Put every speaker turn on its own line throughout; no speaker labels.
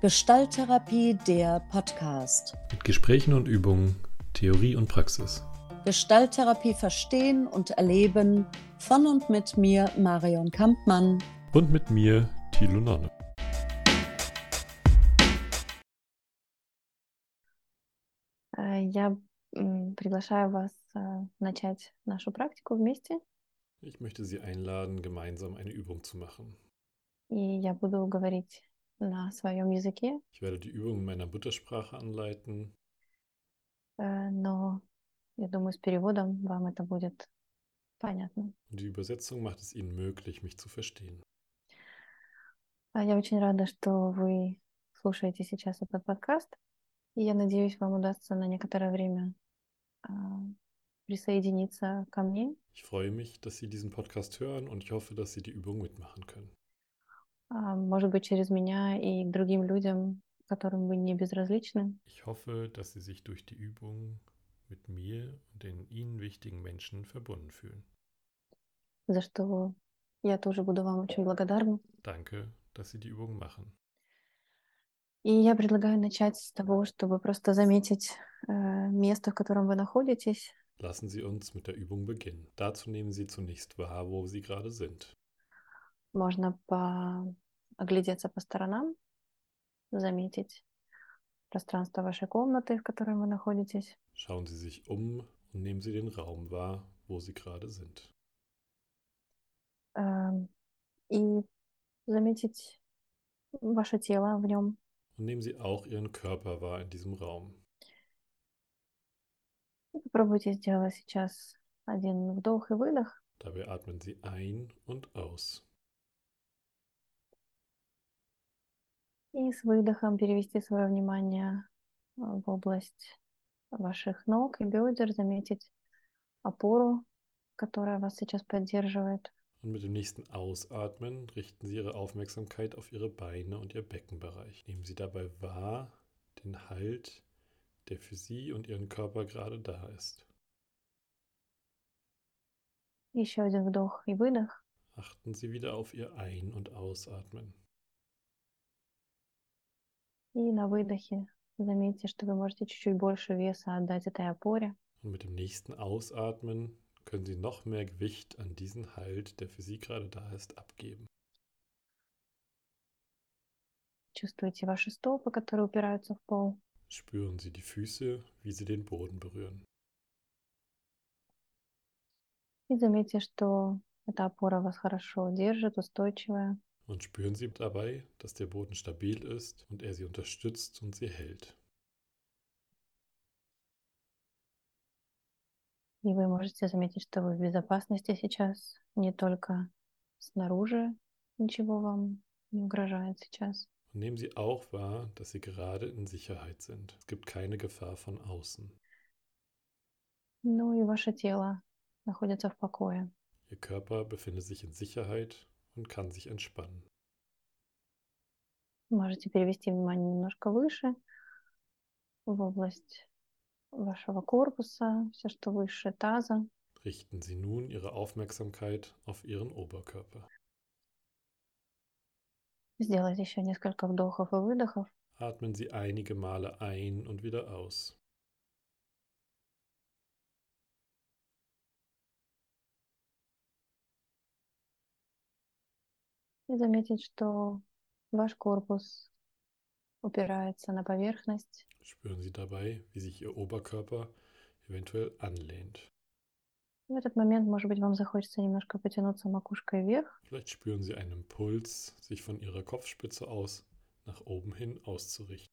Gestalttherapie, der Podcast.
Mit Gesprächen und Übungen, Theorie und Praxis.
Gestalttherapie verstehen und erleben von und mit mir, Marion Kampmann.
Und mit mir, Thilo Nonne.
Я приглашаю вас начать нашу практику вместе.
Ich möchte Sie einladen, gemeinsam eine Übung zu machen.
И я буду говорить на своем языке,
Ich werde die Übung in meiner Muttersprache anleiten,
э, но я думаю, с переводом вам это будет понятно.
und die Übersetzung macht es Ihnen möglich, mich zu verstehen.
А Я очень рада, что вы слушаете сейчас этот подкаст. И я надеюсь, вам удастся на некоторое время а, присоединиться ко мне.
Ich freue mich, dass Sie diesen Podcast hören und ich hoffe, dass Sie die Übung mitmachen können.
а, Может быть, через меня и к другим людям, которым вы не безразличны.
Ich hoffe, dass Sie sich durch die Übung mit mir und den Ihnen wichtigen Menschen verbunden fühlen.
за что я тоже буду вам очень благодарна.
Danke, dass Sie die Übung machen.
И я предлагаю начать с того, чтобы просто заметить э, место, в котором вы находитесь.
Lassen Sie uns mit der Übung beginnen. Dazu nehmen Sie zunächst wahr, wo Sie gerade sind.
Можно по... оглядеться по сторонам, заметить пространство вашей комнаты, в которой вы находитесь.
Schauen Sie sich um und nehmen Sie den Raum wahr, wo Sie gerade sind.
Эм, И заметить ваше тело в нем.
Und nehmen Sie auch Ihren Körper wahr in diesem Raum.
Попробуйте сделать сейчас один вдох и выдох.
Dabei atmen Sie ein und aus.
И с выдохом перевести свое внимание э, в область ваших ног и бедер, заметить опору, которая вас сейчас поддерживает.
Und mit dem nächsten Ausatmen richten Sie Ihre Aufmerksamkeit auf Ihre Beine und Ihr Beckenbereich. Nehmen Sie dabei wahr den Halt, der für Sie und Ihren Körper gerade da ist.
Еще один вдох и выдох.
Achten Sie wieder auf Ihr Ein- und Ausatmen.
И на выдохе заметьте, что вы можете чуть-чуть больше веса отдать этой опоре.
Und mit dem nächsten Ausatmen können Sie noch mehr Gewicht an diesen Halt, der für Sie gerade da ist, abgeben.
Чувствуете ваши стопы, которые упираются в пол.
Spüren Sie die Füße, wie sie den Boden berühren.
И заметьте, что эта опора вас хорошо держит, устойчивая.
Und spüren Sie dabei, dass der Boden stabil ist und er Sie unterstützt und Sie hält.
И вы можете заметить, что вы в безопасности сейчас, не только снаружи ничего вам не угрожает сейчас.
Und nehmen Sie auch wahr, dass Sie gerade in Sicherheit sind. Es gibt keine Gefahr von außen.
Ну и ваше тело находится в покое.
Ihr Körper befindet sich in Sicherheit und kann sich entspannen.
Можете перевести внимание немножко выше, в область вашего корпуса, все, что выше таза.
Richten Sie nun Ihre Aufmerksamkeit auf Ihren Oberkörper.
Сделайте еще несколько вдохов и выдохов.
Atmen Sie einige Male ein und wieder aus.
И заметить, что ваш корпус упирается на поверхность.
Spüren Sie dabei, wie sich Ihr Oberkörper eventuell anlehnt.
В этот момент, может быть, вам захочется немножко потянуться макушкой вверх.
Vielleicht spüren Sie einen Impuls, sich von Ihrer Kopfspitze aus nach oben hin auszurichten,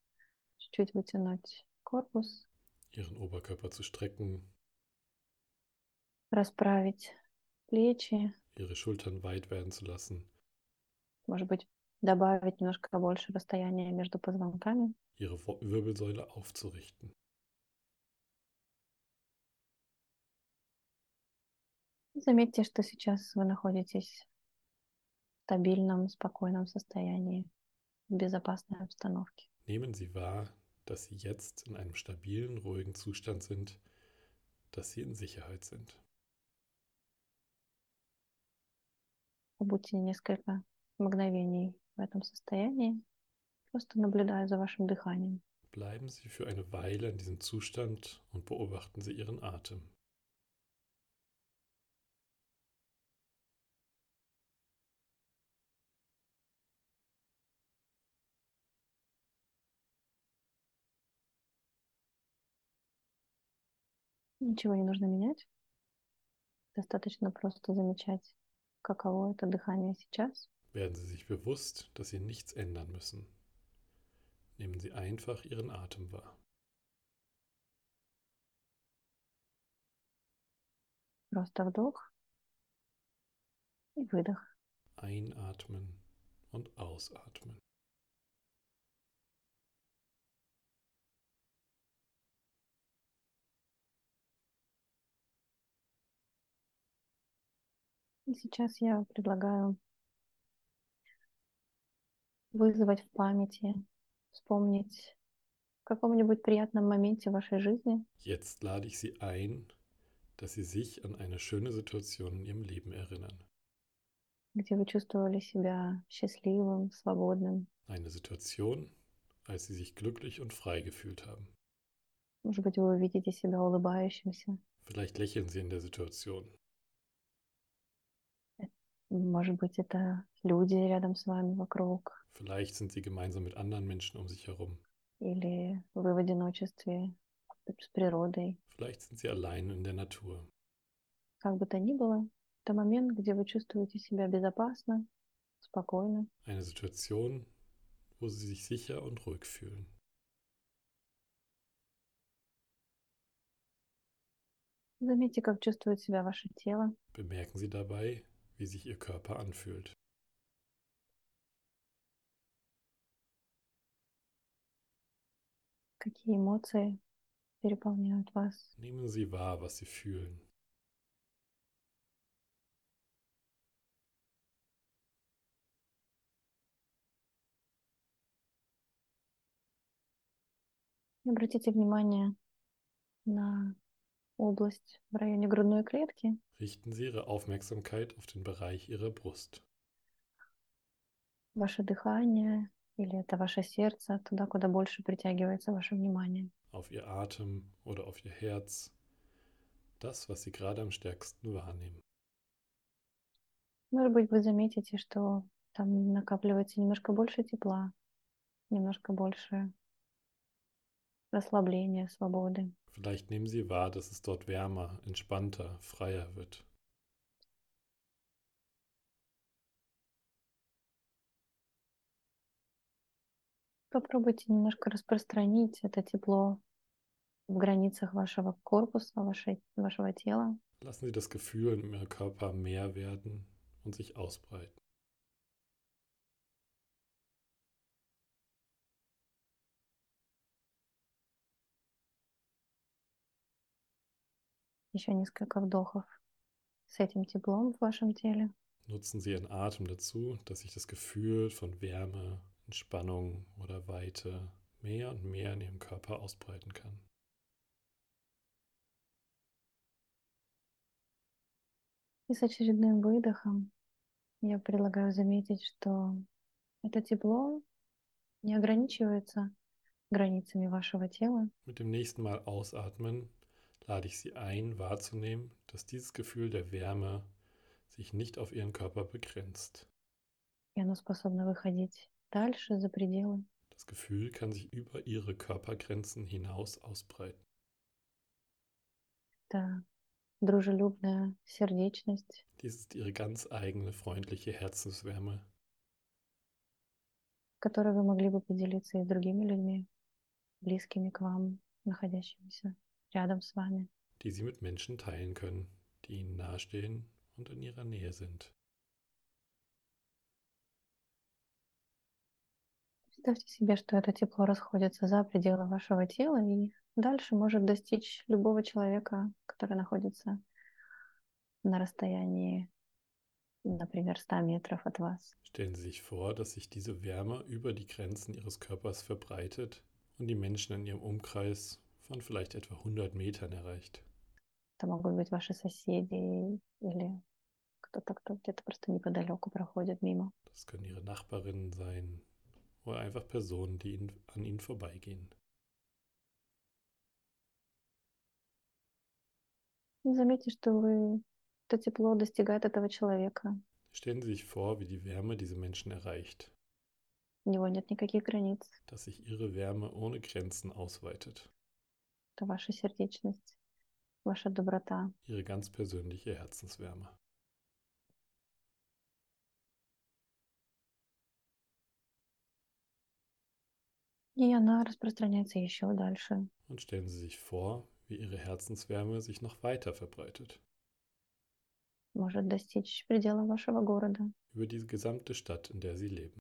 Чуть-чуть вытянуть корпус,
Ihren Oberkörper zu strecken,
расправить плечи,
Ihre Schultern weit werden zu lassen,
Может быть, добавить немножко больше расстояния между позвонками.
Ihre Wirbelsäule aufzurichten.
Заметьте, что сейчас вы находитесь в стабильном, спокойном состоянии, в безопасной обстановке.
Nehmen Sie wahr, dass Sie jetzt in einem stabilen, ruhigen Zustand sind, dass Sie in Sicherheit sind.
Побудьте несколько мгновений в этом состоянии. просто наблюдая за вашим дыханием.
Bleiben Sie für eine Weile in diesem Zustand und beobachten Sie Ihren Atem.
Ничего не нужно менять. Достаточно просто замечать, каково это дыхание сейчас.
Werden Sie sich bewusst, dass Sie nichts ändern müssen. Nehmen Sie einfach Ihren Atem wahr.
Просто вдох и выдох.
Einatmen und ausatmen.
И сейчас я предлагаю вызвать в памяти, вспомнить в каком-нибудь приятном моменте вашей жизни,
Jetzt lade ich Sie ein, dass Sie sich an eine schöne Situation in Ihrem Leben erinnern.
где вы чувствовали себя счастливым, свободным.
Eine Situation, als Sie sich glücklich und frei gefühlt haben.
Может быть, вы увидите себя улыбающимся.
Vielleicht lächeln Sie in der Situation.
Может быть, это люди рядом с вами вокруг.
Vielleicht sind Sie gemeinsam mit anderen Menschen um sich herum.
Или вы в одиночестве с природой.
Vielleicht sind Sie allein in der Natur.
Как бы то ни было, это момент, где вы чувствуете себя безопасно, спокойно.
Eine Situation, wo Sie sich sicher und ruhig fühlen.
Заметьте, как чувствует себя ваше тело.
Bemerken Sie dabei, wie sich Ihr Körper anfühlt.
Какие эмоции переполняют вас.
Nehmen Sie wahr, was Sie fühlen.
И Обратите внимание на область в районе грудной клетки.
Richten Sie Ihre Aufmerksamkeit auf den Bereich Ihrer Brust.
ваше дыхание или это ваше сердце, туда, куда больше притягивается ваше внимание.
auf Ihr Atem oder auf Ihr Herz, das, was Sie gerade am stärksten wahrnehmen.
Может быть, вы заметите, что там накапливается немножко больше тепла, немножко больше расслабления, свободы.
Vielleicht nehmen Sie wahr, dass es dort wärmer, entspannter, freier wird.
Попробуйте немножко распространить это тепло в границах вашего корпуса, вашей, вашего тела.
Lassen Sie das Gefühl Ihrem Körper mehr werden und sich ausbreiten.
Еще несколько вдохов с этим теплом в вашем теле.
Nutzen Sie Ihren Atem dazu, dass sich das Gefühl von Wärme, Entspannung oder Weite mehr und mehr in Ihrem Körper ausbreiten kann.
И с очередным выдохом я предлагаю заметить, что это тепло не ограничивается границами вашего тела.
Mit dem nächsten Mal ausatmen lade ich Sie ein, wahrzunehmen, dass dieses Gefühl der Wärme sich nicht auf Ihren Körper begrenzt.
И оно способно выходить дальше, за пределы.
Das Gefühl kann sich über Ihre Körpergrenzen hinaus ausbreiten.
Это дружелюбная сердечность,
Dies ist Ihre ganz eigene freundliche Herzenswärme,
которой вы могли бы поделиться и с другими людьми, близкими к вам, находящимися рядом с вами.
die Sie mit Menschen teilen können, die Ihnen nahestehen und in Ihrer Nähe sind.
Представьте себе, что это тепло расходится за пределы вашего тела и дальше может достичь любого человека, который находится на расстоянии, например, 100 метров от вас.
Stellen Sie sich vor, dass sich diese Wärme über die Grenzen Ihres Körpers verbreitet und die Menschen in Ihrem Umkreis von vielleicht etwa 100 Metern erreicht.
Это могут быть ваши соседи или кто-то, кто где-то просто неподалеку проходит мимо.
Das können Ihre Nachbarinnen sein oder einfach Personen, die ihn, an ihnen vorbeigehen.
Заметьте, что вы это тепло достигает этого человека.
Stellen Sie sich vor, wie die Wärme diese Menschen erreicht,
У него нет никаких границ.
dass sich ihre Wärme ohne Grenzen ausweitet,
Это ваша сердечность, ваша доброта.
ihre ganz persönliche Herzenswärme.
И она распространяется еще дальше.
Und stellen Sie sich vor, wie Ihre Herzenswärme sich noch weiter verbreitet,
Может достичь предела вашего города.
über die gesamte Stadt, in der Sie leben.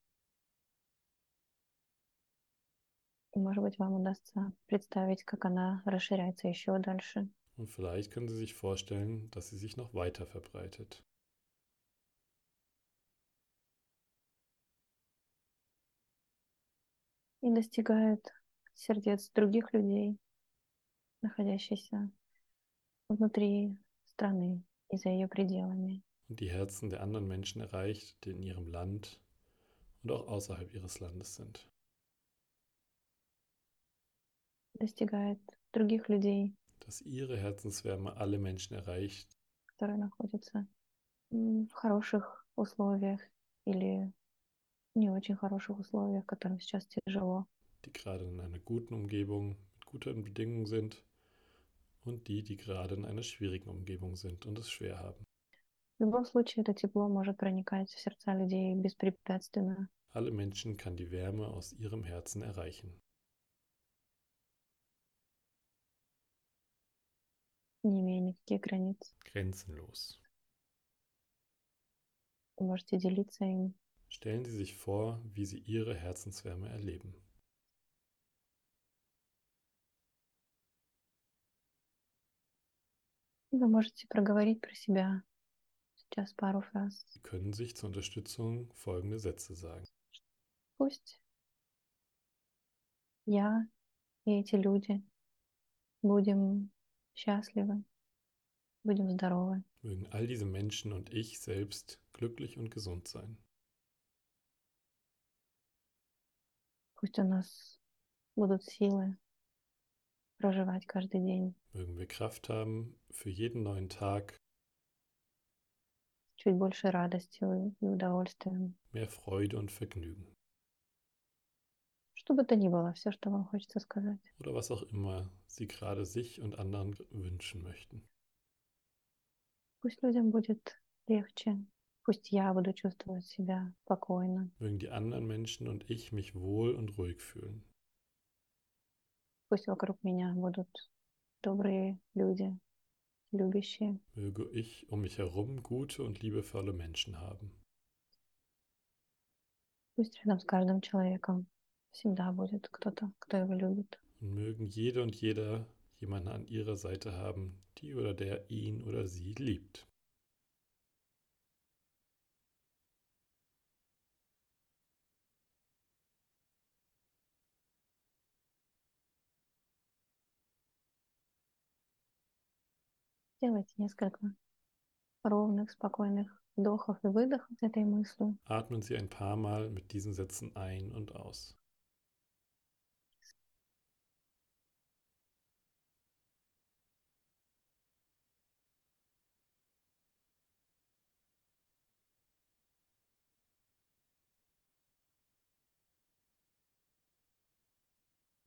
И, может быть, вам удастся представить, как она расширяется еще дальше.
Und vielleicht können Sie sich vorstellen, dass sie sich noch weiter verbreitet.
И достигает сердец других людей, находящихся внутри страны и за ее пределами.
und die Herzen der anderen Menschen erreicht, die in ihrem Land und auch außerhalb ihres Landes sind.
Достигает других людей,
Dass ihre Herzenswärme alle Menschen erreicht,
которые находятся м, в хороших условиях или не очень хороших условиях, которым сейчас тяжело.
die gerade in einer guten Umgebung mit guten Bedingungen sind und die, die gerade in einer schwierigen Umgebung sind und es schwer haben.
В любом случае, это тепло может проникать в сердца людей беспрепятственно.
Alle Menschen kann die Wärme aus ihrem Herzen erreichen,
не имея никаких границ.
grenzenlos.
Вы можете делиться им.
Stellen Sie sich vor, wie Sie Ihre Herzenswärme erleben.
И Вы можете проговорить про себя сейчас пару фраз.
Sie können sich zur Unterstützung folgende Sätze sagen.
Пусть я и эти люди будем счастливы, будем здоровы.
Mögen all diese Menschen und ich selbst glücklich und gesund sein.
Пусть у нас будут силы проживать каждый день
Mögen wir Kraft haben für jeden neuen Tag,
чуть большей радостью и удовольствием.
mehr Freude und Vergnügen.
Что бы то ни было, все, что вам хочется сказать.
Oder was auch immer Sie gerade sich und anderen wünschen möchten.
Пусть людям будет легче. Пусть я буду чувствовать себя спокойно.
Mögen die anderen Menschen und ich mich wohl und ruhig fühlen.
Пусть вокруг меня будут добрые люди, любящие.
Möge ich um mich herum gute und liebevolle Menschen haben.
Пусть рядом с каждым человеком всегда будет кто-то, кто его любит.
Und mögen jede und jeder jemanden an ihrer Seite haben, die oder der ihn oder sie liebt.
Делайте несколько ровных, спокойных вдохов и выдохов с этой мыслью.
Atmen Sie ein paar Mal mit diesen Sätzen ein und aus.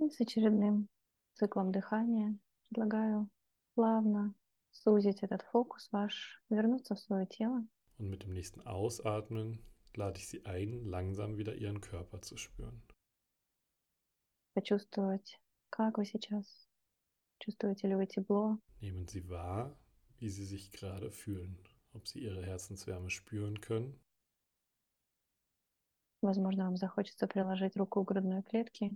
И с очередным циклом дыхания предлагаю плавно сузить этот фокус ваш, вернуться в свое тело.
Und mit dem nächsten Ausatmen lade ich Sie ein, langsam wieder Ihren Körper zu spüren.
почувствовать, как вы сейчас. Чувствуете ли вы тепло?
Nehmen Sie wahr, wie Sie sich gerade fühlen, ob Sie Ihre Herzenswärme spüren können.
Возможно, вам захочется приложить руку к грудной клетке,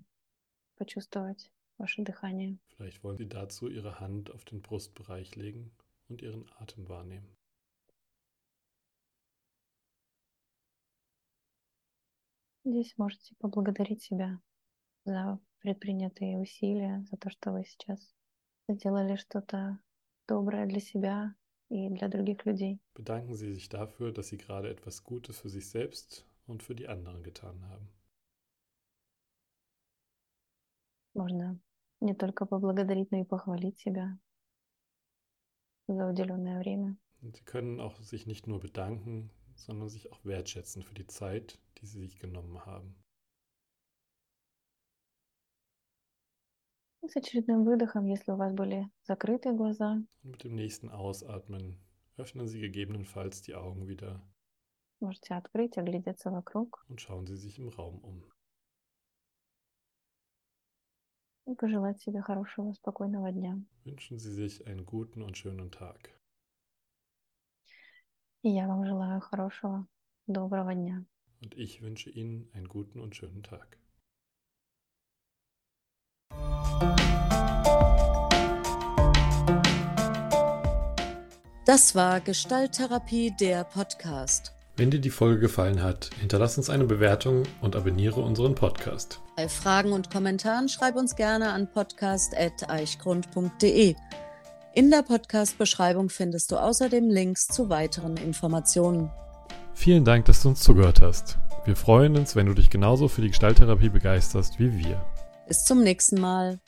почувствовать ваше дыхание.
Vielleicht wollen Sie dazu Ihre Hand auf den Brustbereich legen und Ihren Atem wahrnehmen.
Здесь можете поблагодарить себя за предпринятые усилия, за то, что вы сейчас сделали что-то доброе для себя и для других людей.
Bedanken Sie sich dafür, dass Sie gerade etwas Gutes für sich selbst und für die anderen getan haben.
Можно не только поблагодарить, но и похвалить себя за уделенное время.
Und Sie können auch sich nicht nur bedanken, sondern sich auch wertschätzen für die Zeit, die Sie sich genommen haben.
И с очередным выдохом, если у вас были закрыты глаза,
Und mit dem nächsten Ausatmen öffnen Sie gegebenenfalls die Augen wieder
можете открыть, оглядеться вокруг
und schauen Sie sich im Raum um.
и пожелать себе хорошего, спокойного дня.
Wünschen Sie sich einen guten und schönen Tag.
И я вам желаю хорошего, доброго дня.
Und ich wünsche Ihnen einen guten und schönen Tag.
Das war Gestalttherapie, der Podcast.
Wenn dir die Folge gefallen hat, hinterlass uns eine Bewertung und abonniere unseren Podcast.
Bei Fragen und Kommentaren schreib uns gerne an podcast.eichgrund.de. In der Podcast-Beschreibung findest du außerdem Links zu weiteren Informationen.
Vielen Dank, dass du uns zugehört hast. Wir freuen uns, wenn du dich genauso für die Gestalttherapie begeisterst wie wir.
Bis zum nächsten Mal.